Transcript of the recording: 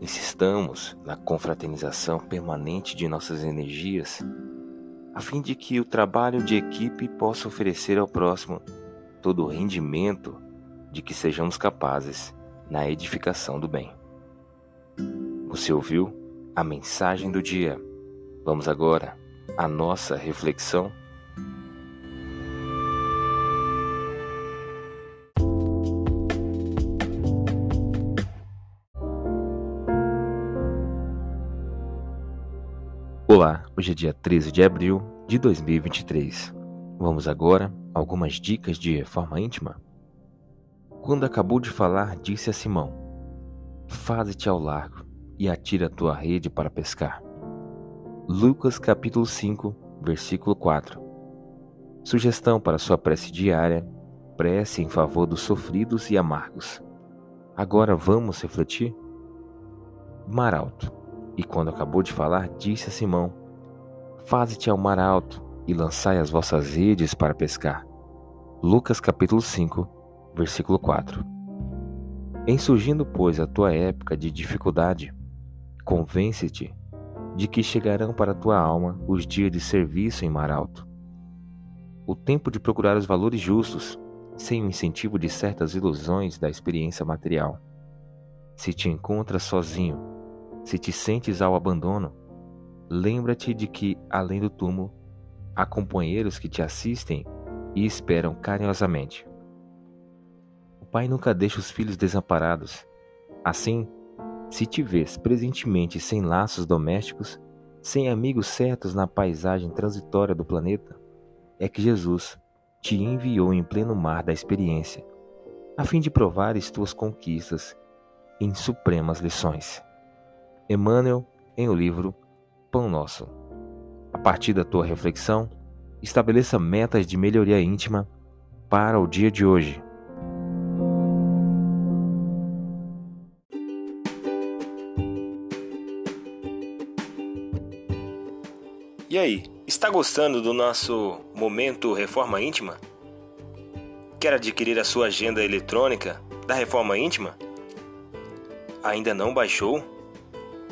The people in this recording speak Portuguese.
Insistamos na confraternização permanente de nossas energias, a fim de que o trabalho de equipe possa oferecer ao próximo todo o rendimento de que sejamos capazes na edificação do bem. Você ouviu a mensagem do dia? Vamos agora à nossa reflexão Olá, hoje é dia 13 de abril de 2023. Vamos agora a algumas dicas de reforma íntima. Quando acabou de falar, disse a Simão: Faze-te ao largo e atira a tua rede para pescar. Lucas capítulo 5, versículo 4. Sugestão para sua prece diária: prece em favor dos sofridos e amargos. Agora vamos refletir? Mar alto e quando acabou de falar, disse a Simão: Faze-te ao mar alto e lançai as vossas redes para pescar. Lucas capítulo 5, versículo 4. Em surgindo, pois, a tua época de dificuldade, convence-te de que chegarão para a tua alma os dias de serviço em mar alto. O tempo de procurar os valores justos, sem o incentivo de certas ilusões da experiência material. Se te encontras sozinho, se te sentes ao abandono, lembra-te de que, além do túmulo, há companheiros que te assistem e esperam carinhosamente. O pai nunca deixa os filhos desamparados. Assim, se te vês presentemente sem laços domésticos, sem amigos certos na paisagem transitória do planeta, é que Jesus te enviou em pleno mar da experiência, a fim de provares tuas conquistas em supremas lições. Emmanuel em o livro Pão Nosso. A partir da tua reflexão, estabeleça metas de melhoria íntima para o dia de hoje. E aí, está gostando do nosso momento Reforma Íntima? Quer adquirir a sua agenda eletrônica da Reforma Íntima? Ainda não baixou?